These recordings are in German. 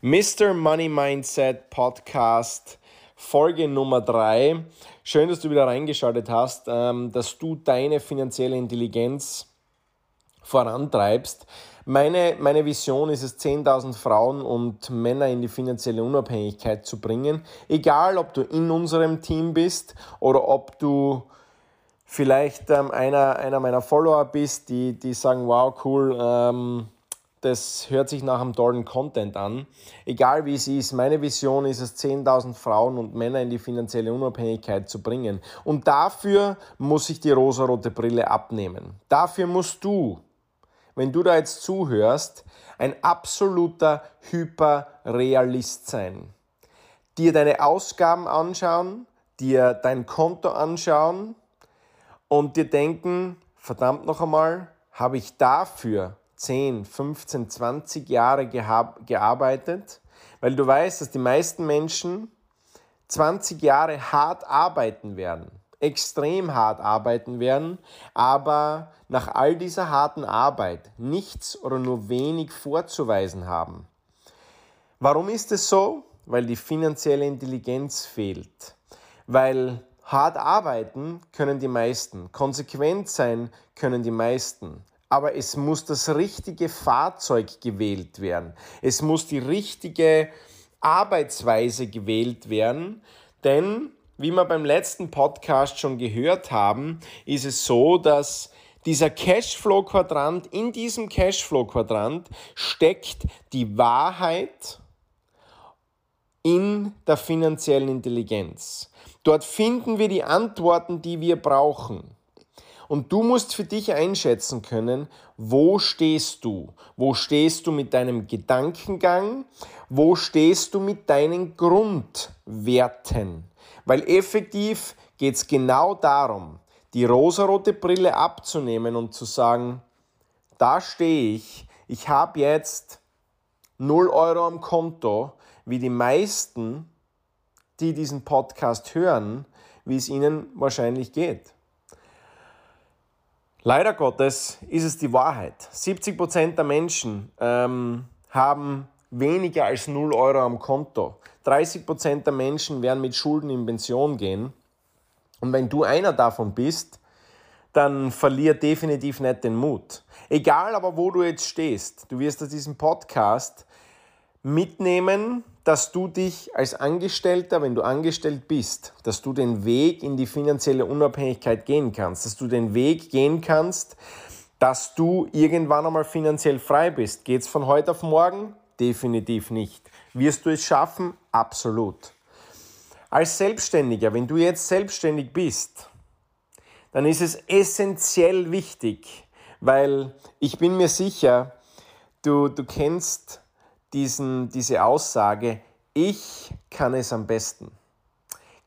Mr. Money Mindset Podcast, Folge Nummer 3. Schön, dass du wieder reingeschaltet hast, ähm, dass du deine finanzielle Intelligenz vorantreibst. Meine, meine Vision ist es, 10.000 Frauen und Männer in die finanzielle Unabhängigkeit zu bringen. Egal, ob du in unserem Team bist oder ob du vielleicht ähm, einer, einer meiner Follower bist, die, die sagen, wow, cool, ähm, das hört sich nach einem tollen Content an. Egal wie es ist, meine Vision ist es, 10.000 Frauen und Männer in die finanzielle Unabhängigkeit zu bringen. Und dafür muss ich die rosarote Brille abnehmen. Dafür musst du, wenn du da jetzt zuhörst, ein absoluter Hyperrealist sein. Dir deine Ausgaben anschauen, dir dein Konto anschauen und dir denken, verdammt noch einmal, habe ich dafür 10, 15, 20 Jahre gearbeitet, weil du weißt, dass die meisten Menschen 20 Jahre hart arbeiten werden, extrem hart arbeiten werden, aber nach all dieser harten Arbeit nichts oder nur wenig vorzuweisen haben. Warum ist es so? Weil die finanzielle Intelligenz fehlt. Weil hart arbeiten können die meisten, konsequent sein können die meisten, aber es muss das richtige Fahrzeug gewählt werden. Es muss die richtige Arbeitsweise gewählt werden, denn wie wir beim letzten Podcast schon gehört haben, ist es so, dass dieser Cashflow-Quadrant, in diesem Cashflow-Quadrant steckt die Wahrheit in der finanziellen Intelligenz. Dort finden wir die Antworten, die wir brauchen. Und du musst für dich einschätzen können, wo stehst du? Wo stehst du mit deinem Gedankengang? Wo stehst du mit deinen Grundwerten? Weil effektiv geht es genau darum, die rosarote Brille abzunehmen und zu sagen, da stehe ich, ich habe jetzt 0 Euro am Konto, wie die meisten, die diesen Podcast hören, wie es ihnen wahrscheinlich geht. Leider Gottes ist es die Wahrheit. 70% der Menschen ähm, haben weniger als 0 Euro am Konto. 30% der Menschen werden mit Schulden in Pension gehen. Und wenn du einer davon bist, dann verlier definitiv nicht den Mut. Egal aber, wo du jetzt stehst, du wirst aus diesem Podcast mitnehmen, dass du dich als Angestellter, wenn du angestellt bist, dass du den Weg in die finanzielle Unabhängigkeit gehen kannst, dass du den Weg gehen kannst, dass du irgendwann einmal finanziell frei bist. Geht es von heute auf morgen? Definitiv nicht. Wirst du es schaffen? Absolut. Als Selbstständiger, wenn du jetzt selbstständig bist, dann ist es essentiell wichtig, weil ich bin mir sicher, du, du kennst diesen, diese Aussage, ich kann es am besten.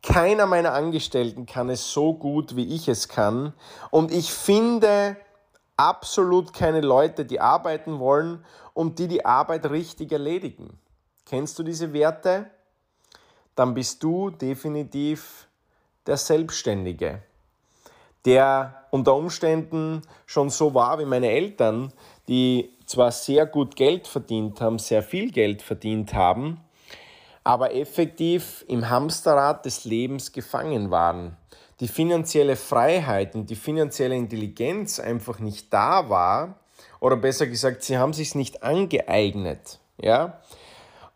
Keiner meiner Angestellten kann es so gut, wie ich es kann. Und ich finde absolut keine Leute, die arbeiten wollen und die die Arbeit richtig erledigen. Kennst du diese Werte? Dann bist du definitiv der Selbstständige, der unter Umständen schon so war wie meine Eltern, die zwar sehr gut Geld verdient haben, sehr viel Geld verdient haben, aber effektiv im Hamsterrad des Lebens gefangen waren. Die finanzielle Freiheit und die finanzielle Intelligenz einfach nicht da war, oder besser gesagt, sie haben sich nicht angeeignet, ja,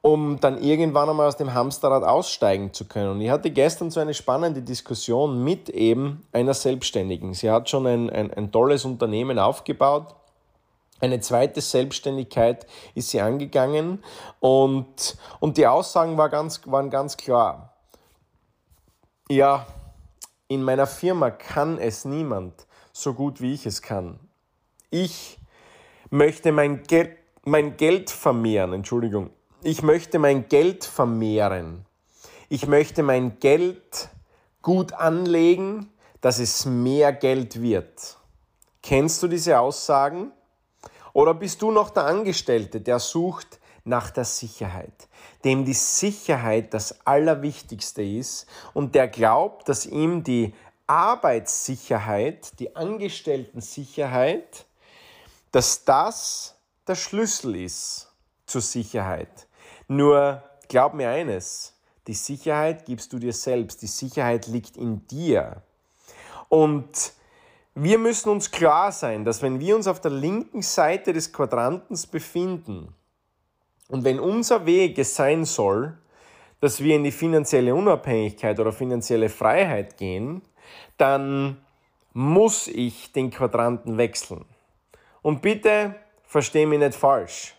um dann irgendwann einmal aus dem Hamsterrad aussteigen zu können. Und ich hatte gestern so eine spannende Diskussion mit eben einer Selbstständigen. Sie hat schon ein, ein, ein tolles Unternehmen aufgebaut eine zweite Selbstständigkeit ist sie angegangen und, und die Aussagen war ganz, waren ganz klar. Ja, in meiner Firma kann es niemand so gut wie ich es kann. Ich möchte mein, Geld, mein Geld vermehren, Entschuldigung. Ich möchte mein Geld vermehren. Ich möchte mein Geld gut anlegen, dass es mehr Geld wird. Kennst du diese Aussagen? Oder bist du noch der Angestellte, der sucht nach der Sicherheit, dem die Sicherheit das Allerwichtigste ist und der glaubt, dass ihm die Arbeitssicherheit, die Angestellten-Sicherheit, dass das der Schlüssel ist zur Sicherheit. Nur glaub mir eines, die Sicherheit gibst du dir selbst, die Sicherheit liegt in dir. Und wir müssen uns klar sein, dass wenn wir uns auf der linken Seite des Quadrantens befinden und wenn unser Weg es sein soll, dass wir in die finanzielle Unabhängigkeit oder finanzielle Freiheit gehen, dann muss ich den Quadranten wechseln. Und bitte versteh mich nicht falsch.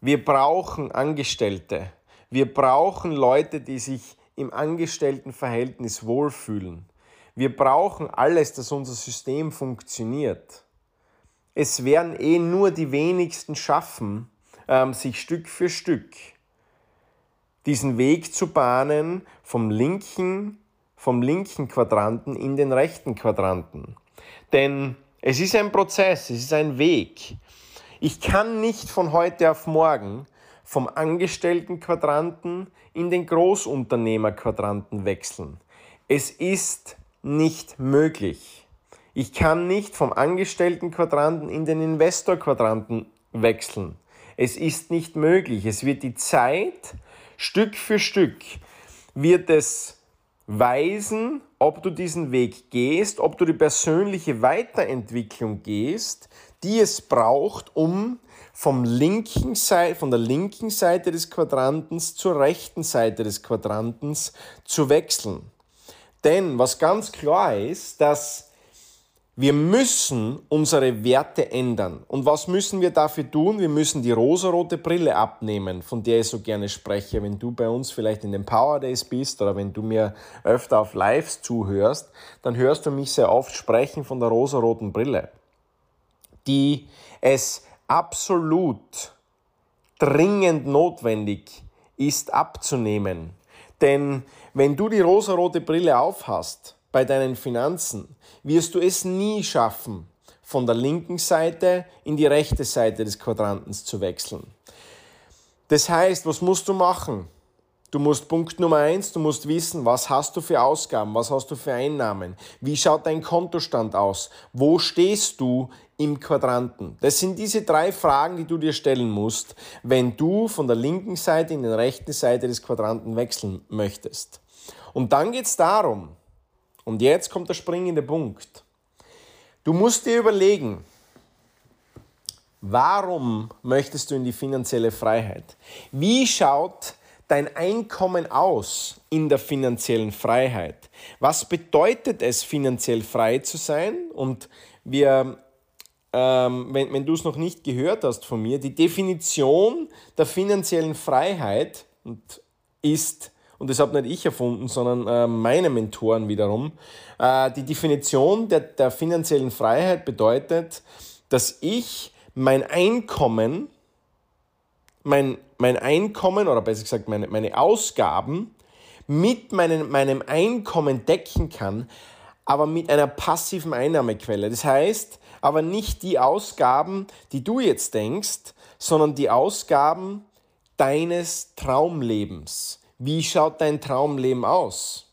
Wir brauchen Angestellte. Wir brauchen Leute, die sich im Angestelltenverhältnis wohlfühlen. Wir brauchen alles, dass unser System funktioniert. Es werden eh nur die wenigsten schaffen, ähm, sich Stück für Stück diesen Weg zu bahnen vom linken, vom linken Quadranten in den rechten Quadranten. Denn es ist ein Prozess, es ist ein Weg. Ich kann nicht von heute auf morgen vom Angestelltenquadranten in den Großunternehmerquadranten wechseln. Es ist nicht möglich. Ich kann nicht vom Angestelltenquadranten in den Investorquadranten wechseln. Es ist nicht möglich. Es wird die Zeit, Stück für Stück, wird es weisen, ob du diesen Weg gehst, ob du die persönliche Weiterentwicklung gehst, die es braucht, um vom linken Seite, von der linken Seite des Quadrantens zur rechten Seite des Quadrantens zu wechseln. Denn was ganz klar ist, dass wir müssen unsere Werte ändern. Und was müssen wir dafür tun? Wir müssen die rosarote Brille abnehmen, von der ich so gerne spreche. Wenn du bei uns vielleicht in den Power Days bist oder wenn du mir öfter auf Lives zuhörst, dann hörst du mich sehr oft sprechen von der rosaroten Brille, die es absolut dringend notwendig ist abzunehmen. Denn wenn du die rosarote Brille aufhast, bei deinen Finanzen wirst du es nie schaffen, von der linken Seite in die rechte Seite des Quadrantens zu wechseln. Das heißt, was musst du machen? Du musst Punkt Nummer eins, du musst wissen, was hast du für Ausgaben, was hast du für Einnahmen, wie schaut dein Kontostand aus, wo stehst du im Quadranten. Das sind diese drei Fragen, die du dir stellen musst, wenn du von der linken Seite in die rechte Seite des Quadranten wechseln möchtest. Und dann geht es darum, und jetzt kommt der springende Punkt. Du musst dir überlegen, warum möchtest du in die finanzielle Freiheit? Wie schaut dein Einkommen aus in der finanziellen Freiheit? Was bedeutet es, finanziell frei zu sein? Und wir, ähm, wenn, wenn du es noch nicht gehört hast von mir, die Definition der finanziellen Freiheit ist und das habe nicht ich erfunden, sondern äh, meine Mentoren wiederum. Äh, die Definition der, der finanziellen Freiheit bedeutet, dass ich mein Einkommen, mein, mein Einkommen oder besser gesagt meine, meine Ausgaben mit meinen, meinem Einkommen decken kann, aber mit einer passiven Einnahmequelle. Das heißt, aber nicht die Ausgaben, die du jetzt denkst, sondern die Ausgaben deines Traumlebens. Wie schaut dein Traumleben aus?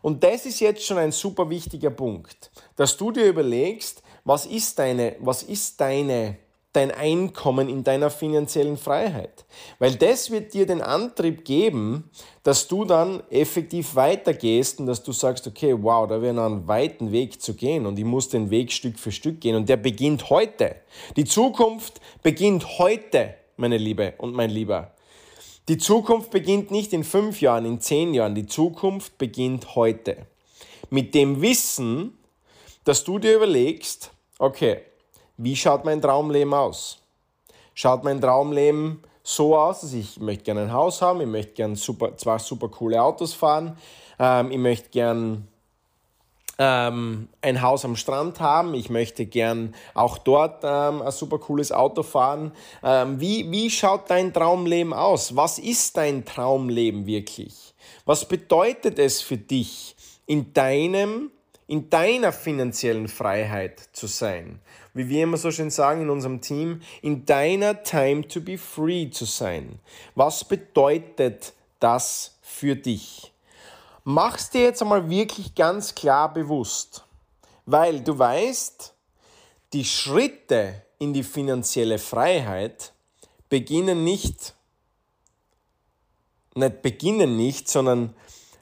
Und das ist jetzt schon ein super wichtiger Punkt, dass du dir überlegst, was ist deine, was ist deine, dein Einkommen in deiner finanziellen Freiheit? Weil das wird dir den Antrieb geben, dass du dann effektiv weitergehst und dass du sagst, okay, wow, da wäre noch einen weiten Weg zu gehen und ich muss den Weg Stück für Stück gehen und der beginnt heute. Die Zukunft beginnt heute, meine Liebe und mein Lieber. Die Zukunft beginnt nicht in fünf Jahren, in zehn Jahren. Die Zukunft beginnt heute. Mit dem Wissen, dass du dir überlegst, okay, wie schaut mein Traumleben aus? Schaut mein Traumleben so aus, dass ich möchte gerne ein Haus haben, ich möchte gerne super, zwei super coole Autos fahren, ähm, ich möchte gerne ähm, ein Haus am Strand haben, ich möchte gern auch dort ähm, ein super cooles Auto fahren. Ähm, wie, wie schaut dein Traumleben aus? Was ist dein Traumleben wirklich? Was bedeutet es für dich, in deinem, in deiner finanziellen Freiheit zu sein? Wie wir immer so schön sagen in unserem Team, in deiner Time to be free zu sein. Was bedeutet das für dich? Mach's dir jetzt einmal wirklich ganz klar bewusst, weil du weißt, die Schritte in die finanzielle Freiheit beginnen nicht nicht beginnen nicht, sondern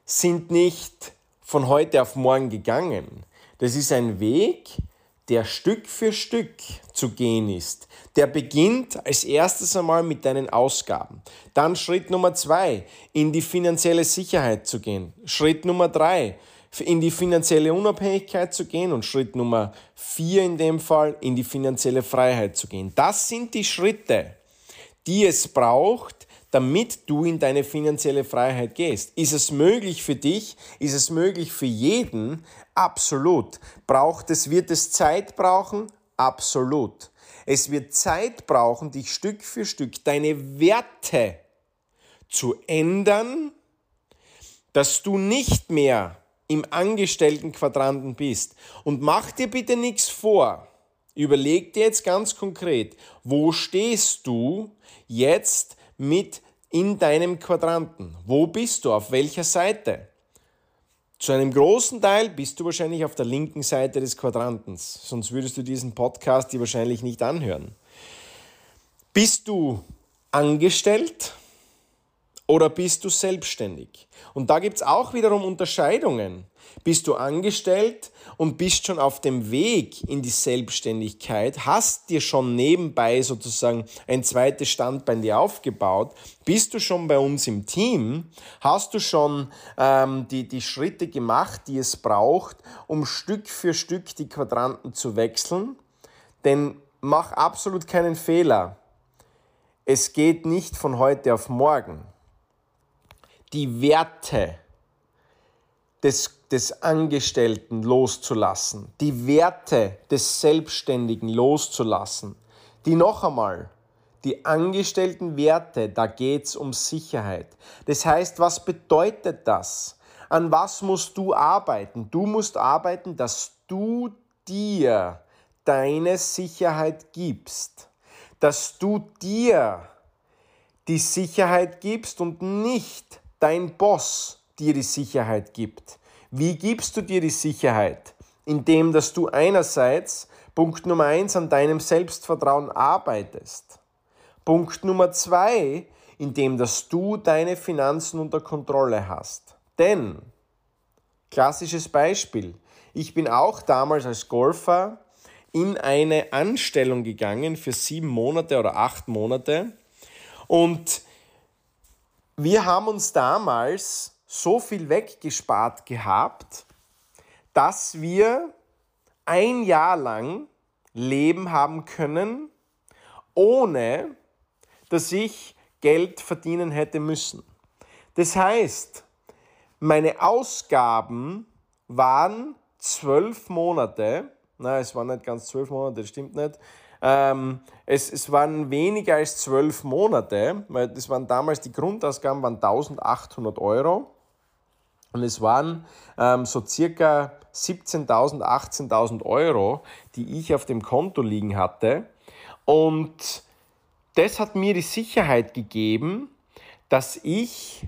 sind nicht von heute auf morgen gegangen. Das ist ein Weg, der Stück für Stück zu gehen ist. Der beginnt als erstes einmal mit deinen Ausgaben. Dann Schritt Nummer zwei, in die finanzielle Sicherheit zu gehen. Schritt Nummer drei, in die finanzielle Unabhängigkeit zu gehen und Schritt Nummer vier in dem Fall, in die finanzielle Freiheit zu gehen. Das sind die Schritte, die es braucht, damit du in deine finanzielle Freiheit gehst. Ist es möglich für dich? Ist es möglich für jeden? Absolut. Braucht es, wird es Zeit brauchen? Absolut. Es wird Zeit brauchen, dich Stück für Stück deine Werte zu ändern, dass du nicht mehr im Angestelltenquadranten bist. Und mach dir bitte nichts vor. Überleg dir jetzt ganz konkret, wo stehst du jetzt mit in deinem Quadranten? Wo bist du? Auf welcher Seite? Zu einem großen Teil bist du wahrscheinlich auf der linken Seite des Quadrantens, sonst würdest du diesen Podcast dir wahrscheinlich nicht anhören. Bist du angestellt oder bist du selbstständig? Und da gibt es auch wiederum Unterscheidungen. Bist du angestellt und bist schon auf dem Weg in die Selbstständigkeit, hast dir schon nebenbei sozusagen ein zweites Standbein dir aufgebaut, bist du schon bei uns im Team, hast du schon ähm, die, die Schritte gemacht, die es braucht, um Stück für Stück die Quadranten zu wechseln. Denn mach absolut keinen Fehler. Es geht nicht von heute auf morgen. Die Werte, des, des Angestellten loszulassen, die Werte des Selbstständigen loszulassen, die noch einmal, die angestellten Werte, da geht es um Sicherheit. Das heißt, was bedeutet das? An was musst du arbeiten? Du musst arbeiten, dass du dir deine Sicherheit gibst, dass du dir die Sicherheit gibst und nicht dein Boss dir die Sicherheit gibt. Wie gibst du dir die Sicherheit? Indem, dass du einerseits Punkt Nummer eins an deinem Selbstvertrauen arbeitest. Punkt Nummer zwei, indem, dass du deine Finanzen unter Kontrolle hast. Denn, klassisches Beispiel, ich bin auch damals als Golfer in eine Anstellung gegangen für sieben Monate oder acht Monate und wir haben uns damals so viel weggespart gehabt, dass wir ein Jahr lang Leben haben können, ohne dass ich Geld verdienen hätte müssen. Das heißt, meine Ausgaben waren zwölf Monate, na, es waren nicht ganz zwölf Monate, das stimmt nicht, ähm, es, es waren weniger als zwölf Monate, weil das waren damals, die Grundausgaben waren 1800 Euro und es waren ähm, so circa 17.000, 18.000 Euro, die ich auf dem Konto liegen hatte. Und das hat mir die Sicherheit gegeben, dass ich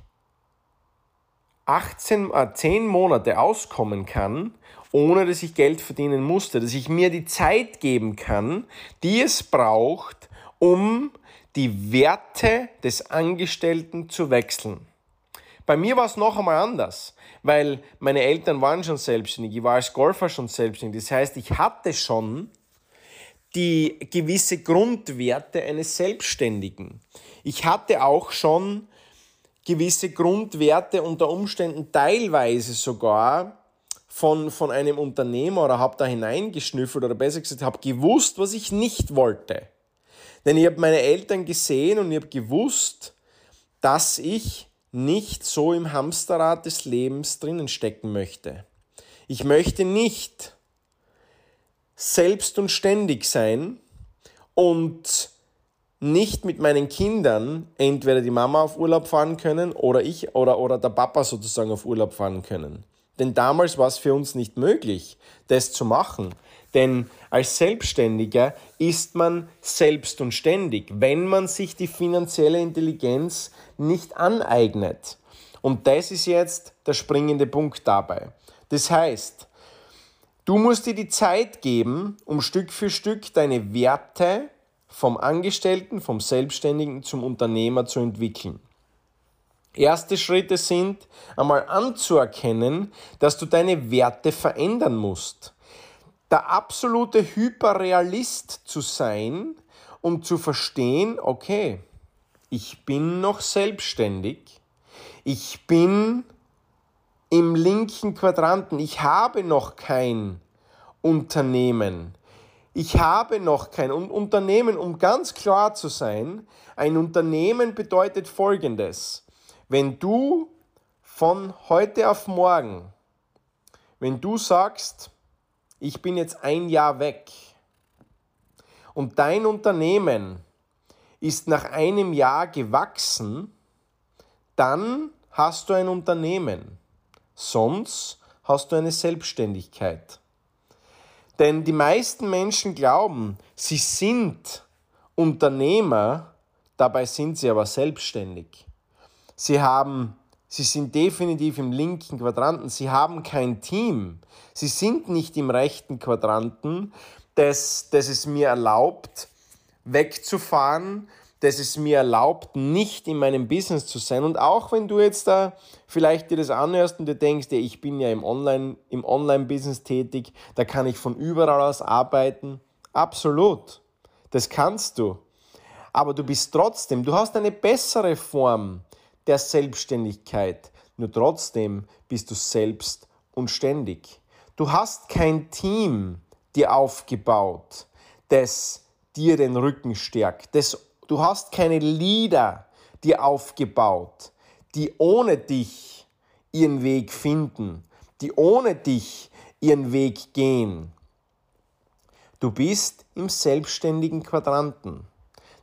18, äh, 10 Monate auskommen kann, ohne dass ich Geld verdienen musste, dass ich mir die Zeit geben kann, die es braucht, um die Werte des Angestellten zu wechseln. Bei mir war es noch einmal anders, weil meine Eltern waren schon selbstständig, ich war als Golfer schon selbstständig. Das heißt, ich hatte schon die gewisse Grundwerte eines Selbstständigen. Ich hatte auch schon gewisse Grundwerte unter Umständen teilweise sogar von, von einem Unternehmer oder habe da hineingeschnüffelt oder besser gesagt, habe gewusst, was ich nicht wollte. Denn ich habe meine Eltern gesehen und ich habe gewusst, dass ich nicht so im Hamsterrad des Lebens drinnen stecken möchte. Ich möchte nicht selbst und ständig sein und nicht mit meinen Kindern entweder die Mama auf Urlaub fahren können oder ich oder, oder der Papa sozusagen auf Urlaub fahren können. Denn damals war es für uns nicht möglich, das zu machen. Denn als Selbstständiger ist man selbst und ständig, wenn man sich die finanzielle Intelligenz nicht aneignet. Und das ist jetzt der springende Punkt dabei. Das heißt, du musst dir die Zeit geben, um Stück für Stück deine Werte vom Angestellten, vom Selbstständigen zum Unternehmer zu entwickeln. Erste Schritte sind, einmal anzuerkennen, dass du deine Werte verändern musst. Der absolute Hyperrealist zu sein, um zu verstehen, okay, ich bin noch selbstständig, ich bin im linken Quadranten, ich habe noch kein Unternehmen. Ich habe noch kein Unternehmen, um ganz klar zu sein. Ein Unternehmen bedeutet Folgendes. Wenn du von heute auf morgen, wenn du sagst, ich bin jetzt ein Jahr weg und dein Unternehmen ist nach einem Jahr gewachsen, dann hast du ein Unternehmen. Sonst hast du eine Selbstständigkeit. Denn die meisten Menschen glauben, sie sind Unternehmer, dabei sind sie aber selbstständig. Sie haben Sie sind definitiv im linken Quadranten. Sie haben kein Team. Sie sind nicht im rechten Quadranten, das, das es mir erlaubt, wegzufahren, das es mir erlaubt, nicht in meinem Business zu sein. Und auch wenn du jetzt da vielleicht dir das anhörst und dir denkst, ja, ich bin ja im Online, im Online-Business tätig, da kann ich von überall aus arbeiten. Absolut. Das kannst du. Aber du bist trotzdem, du hast eine bessere Form der Selbstständigkeit. Nur trotzdem bist du selbst und ständig. Du hast kein Team dir aufgebaut, das dir den Rücken stärkt. Das, du hast keine Leader dir aufgebaut, die ohne dich ihren Weg finden, die ohne dich ihren Weg gehen. Du bist im selbstständigen Quadranten.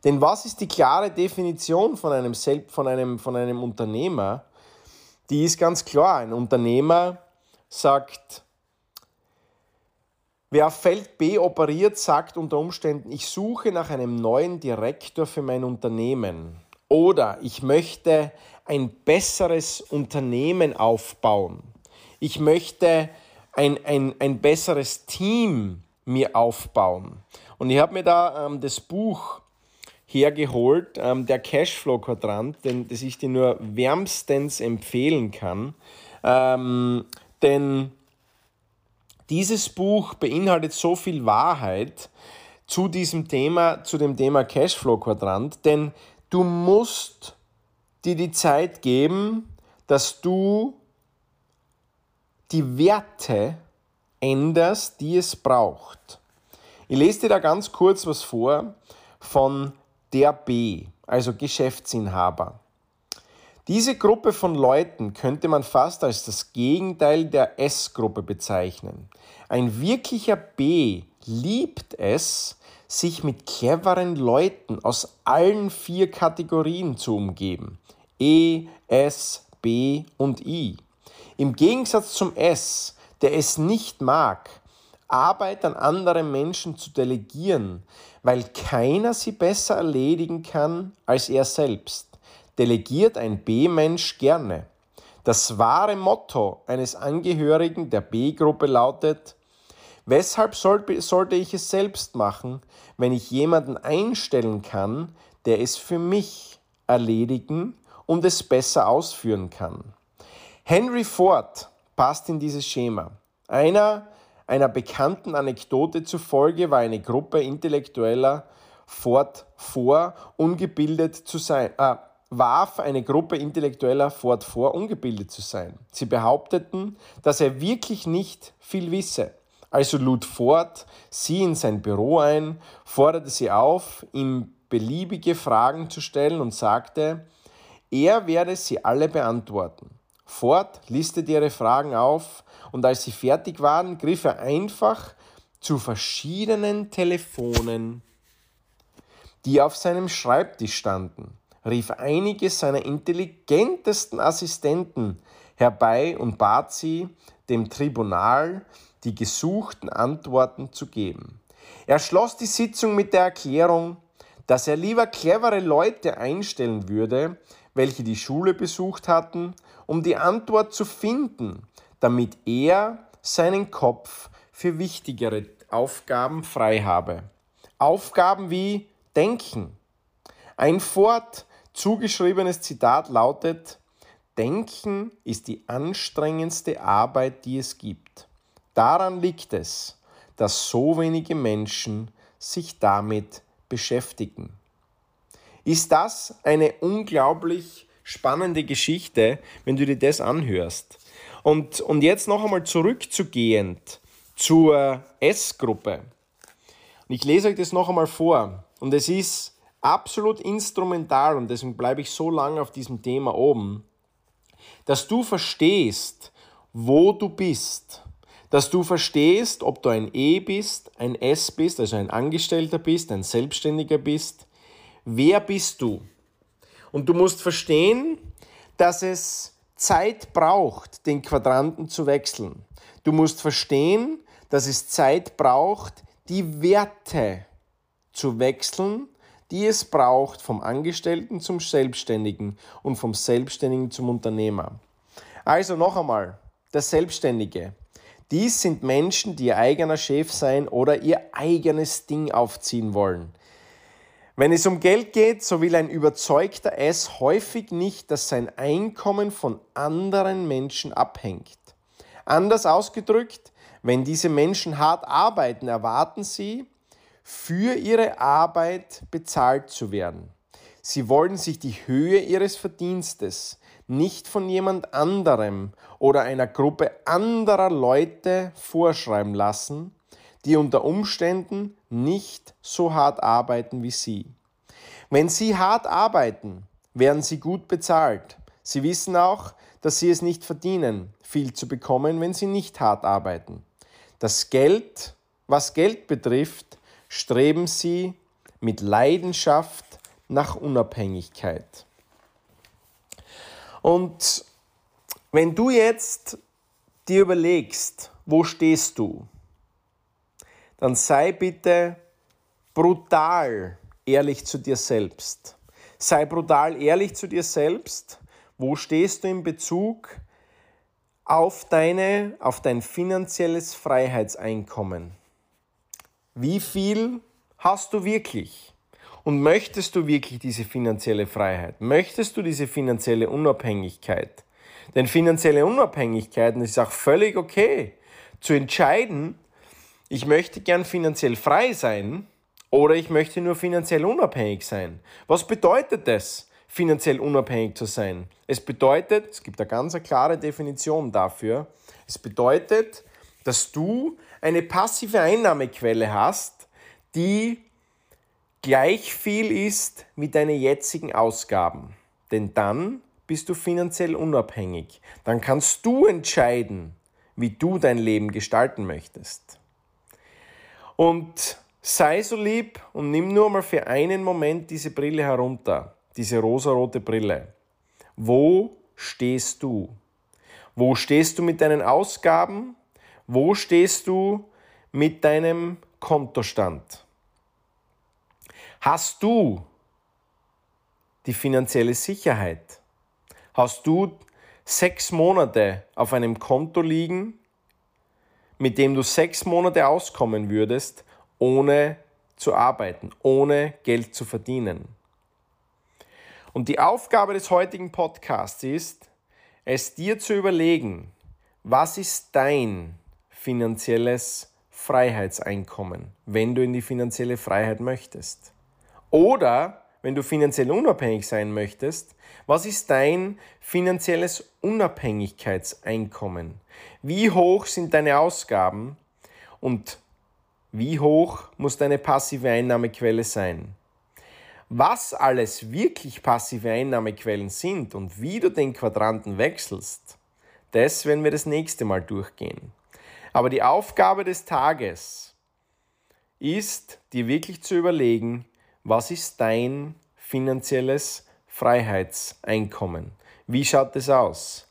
Denn was ist die klare Definition von einem, Selb von einem, von einem Unternehmer? Die ist ganz klar. Ein Unternehmer sagt, wer auf Feld B operiert, sagt unter Umständen, ich suche nach einem neuen Direktor für mein Unternehmen. Oder ich möchte ein besseres Unternehmen aufbauen. Ich möchte ein, ein, ein besseres Team mir aufbauen. Und ich habe mir da ähm, das Buch hergeholt, ähm, der Cashflow-Quadrant, das ich dir nur wärmstens empfehlen kann. Ähm, denn dieses Buch beinhaltet so viel Wahrheit zu diesem Thema, zu dem Thema Cashflow-Quadrant, denn du musst dir die Zeit geben, dass du die Werte änderst, die es braucht. Ich lese dir da ganz kurz was vor von der B, also Geschäftsinhaber. Diese Gruppe von Leuten könnte man fast als das Gegenteil der S-Gruppe bezeichnen. Ein wirklicher B liebt es, sich mit cleveren Leuten aus allen vier Kategorien zu umgeben. E, S, B und I. Im Gegensatz zum S, der es nicht mag, Arbeit an andere Menschen zu delegieren, weil keiner sie besser erledigen kann als er selbst, delegiert ein B-Mensch gerne. Das wahre Motto eines Angehörigen der B-Gruppe lautet, weshalb sollte ich es selbst machen, wenn ich jemanden einstellen kann, der es für mich erledigen und es besser ausführen kann. Henry Ford passt in dieses Schema. Einer, einer bekannten Anekdote zufolge war eine Gruppe Intellektueller fort vor, ungebildet zu sein, äh, warf eine Gruppe Intellektueller fort vor, ungebildet zu sein. Sie behaupteten, dass er wirklich nicht viel wisse. Also lud Ford sie in sein Büro ein, forderte sie auf, ihm beliebige Fragen zu stellen und sagte, er werde sie alle beantworten. Ford listete ihre Fragen auf und als sie fertig waren, griff er einfach zu verschiedenen Telefonen, die auf seinem Schreibtisch standen, rief einige seiner intelligentesten Assistenten herbei und bat sie, dem Tribunal die gesuchten Antworten zu geben. Er schloss die Sitzung mit der Erklärung, dass er lieber clevere Leute einstellen würde, welche die Schule besucht hatten, um die Antwort zu finden damit er seinen Kopf für wichtigere Aufgaben frei habe. Aufgaben wie Denken. Ein Fort zugeschriebenes Zitat lautet, Denken ist die anstrengendste Arbeit, die es gibt. Daran liegt es, dass so wenige Menschen sich damit beschäftigen. Ist das eine unglaublich spannende Geschichte, wenn du dir das anhörst? Und, und jetzt noch einmal zurückzugehend zur S-Gruppe. ich lese euch das noch einmal vor. Und es ist absolut instrumental und deswegen bleibe ich so lange auf diesem Thema oben, dass du verstehst, wo du bist. Dass du verstehst, ob du ein E bist, ein S bist, also ein Angestellter bist, ein Selbstständiger bist. Wer bist du? Und du musst verstehen, dass es Zeit braucht, den Quadranten zu wechseln. Du musst verstehen, dass es Zeit braucht, die Werte zu wechseln, die es braucht vom Angestellten zum Selbstständigen und vom Selbstständigen zum Unternehmer. Also noch einmal, der Selbstständige. Dies sind Menschen, die ihr eigener Chef sein oder ihr eigenes Ding aufziehen wollen. Wenn es um Geld geht, so will ein überzeugter S häufig nicht, dass sein Einkommen von anderen Menschen abhängt. Anders ausgedrückt, wenn diese Menschen hart arbeiten, erwarten sie, für ihre Arbeit bezahlt zu werden. Sie wollen sich die Höhe ihres Verdienstes nicht von jemand anderem oder einer Gruppe anderer Leute vorschreiben lassen, die unter Umständen nicht so hart arbeiten wie Sie. Wenn Sie hart arbeiten, werden Sie gut bezahlt. Sie wissen auch, dass Sie es nicht verdienen, viel zu bekommen, wenn Sie nicht hart arbeiten. Das Geld, was Geld betrifft, streben Sie mit Leidenschaft nach Unabhängigkeit. Und wenn du jetzt dir überlegst, wo stehst du, dann sei bitte brutal ehrlich zu dir selbst. Sei brutal ehrlich zu dir selbst. Wo stehst du in Bezug auf, deine, auf dein finanzielles Freiheitseinkommen? Wie viel hast du wirklich? Und möchtest du wirklich diese finanzielle Freiheit? Möchtest du diese finanzielle Unabhängigkeit? Denn finanzielle Unabhängigkeit, ist auch völlig okay, zu entscheiden, ich möchte gern finanziell frei sein oder ich möchte nur finanziell unabhängig sein. Was bedeutet das, finanziell unabhängig zu sein? Es bedeutet, es gibt eine ganz klare Definition dafür, es bedeutet, dass du eine passive Einnahmequelle hast, die gleich viel ist wie deine jetzigen Ausgaben. Denn dann bist du finanziell unabhängig. Dann kannst du entscheiden, wie du dein Leben gestalten möchtest. Und sei so lieb und nimm nur mal für einen Moment diese Brille herunter, diese rosarote Brille. Wo stehst du? Wo stehst du mit deinen Ausgaben? Wo stehst du mit deinem Kontostand? Hast du die finanzielle Sicherheit? Hast du sechs Monate auf einem Konto liegen, mit dem du sechs Monate auskommen würdest, ohne zu arbeiten, ohne Geld zu verdienen? Und die Aufgabe des heutigen Podcasts ist, es dir zu überlegen, was ist dein finanzielles Freiheitseinkommen, wenn du in die finanzielle Freiheit möchtest. Oder wenn du finanziell unabhängig sein möchtest, was ist dein finanzielles Unabhängigkeitseinkommen? Wie hoch sind deine Ausgaben und wie hoch muss deine passive Einnahmequelle sein? Was alles wirklich passive Einnahmequellen sind und wie du den Quadranten wechselst, das werden wir das nächste Mal durchgehen. Aber die Aufgabe des Tages ist, dir wirklich zu überlegen, was ist dein finanzielles Freiheitseinkommen? Wie schaut es aus?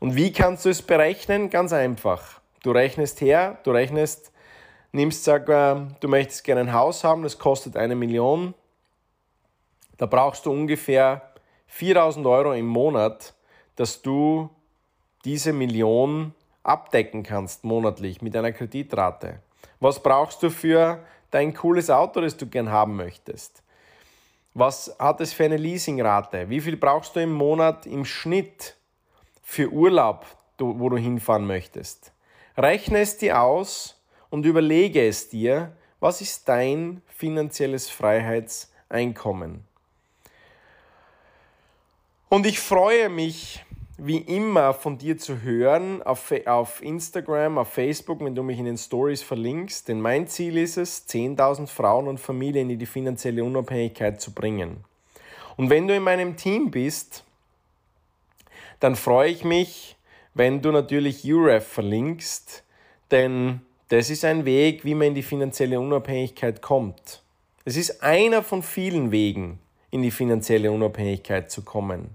Und wie kannst du es berechnen? Ganz einfach. Du rechnest her, du rechnest, nimmst, sag, du möchtest gerne ein Haus haben, das kostet eine Million. Da brauchst du ungefähr 4000 Euro im Monat, dass du diese Million abdecken kannst monatlich mit einer Kreditrate. Was brauchst du für dein cooles Auto, das du gern haben möchtest? Was hat es für eine Leasingrate? Wie viel brauchst du im Monat im Schnitt für Urlaub, wo du hinfahren möchtest? Rechne es dir aus und überlege es dir, was ist dein finanzielles Freiheitseinkommen? Und ich freue mich, wie immer von dir zu hören auf, auf Instagram, auf Facebook, wenn du mich in den Stories verlinkst. Denn mein Ziel ist es, 10.000 Frauen und Familien in die finanzielle Unabhängigkeit zu bringen. Und wenn du in meinem Team bist, dann freue ich mich, wenn du natürlich UREF verlinkst, denn das ist ein Weg, wie man in die finanzielle Unabhängigkeit kommt. Es ist einer von vielen Wegen, in die finanzielle Unabhängigkeit zu kommen.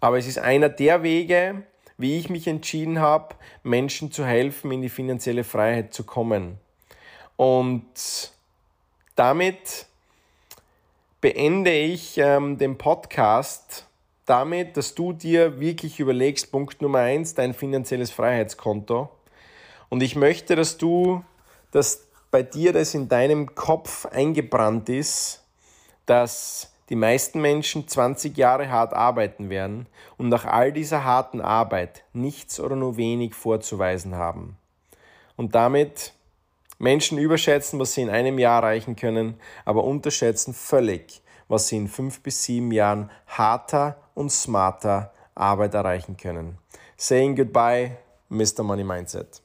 Aber es ist einer der Wege, wie ich mich entschieden habe, Menschen zu helfen, in die finanzielle Freiheit zu kommen. Und damit beende ich ähm, den Podcast damit, dass du dir wirklich überlegst, Punkt Nummer eins, dein finanzielles Freiheitskonto. Und ich möchte, dass du, dass bei dir das in deinem Kopf eingebrannt ist, dass die meisten Menschen 20 Jahre hart arbeiten werden und nach all dieser harten Arbeit nichts oder nur wenig vorzuweisen haben. Und damit Menschen überschätzen, was sie in einem Jahr erreichen können, aber unterschätzen völlig, was sie in fünf bis sieben Jahren harter und smarter Arbeit erreichen können. Saying goodbye, Mr. Money Mindset.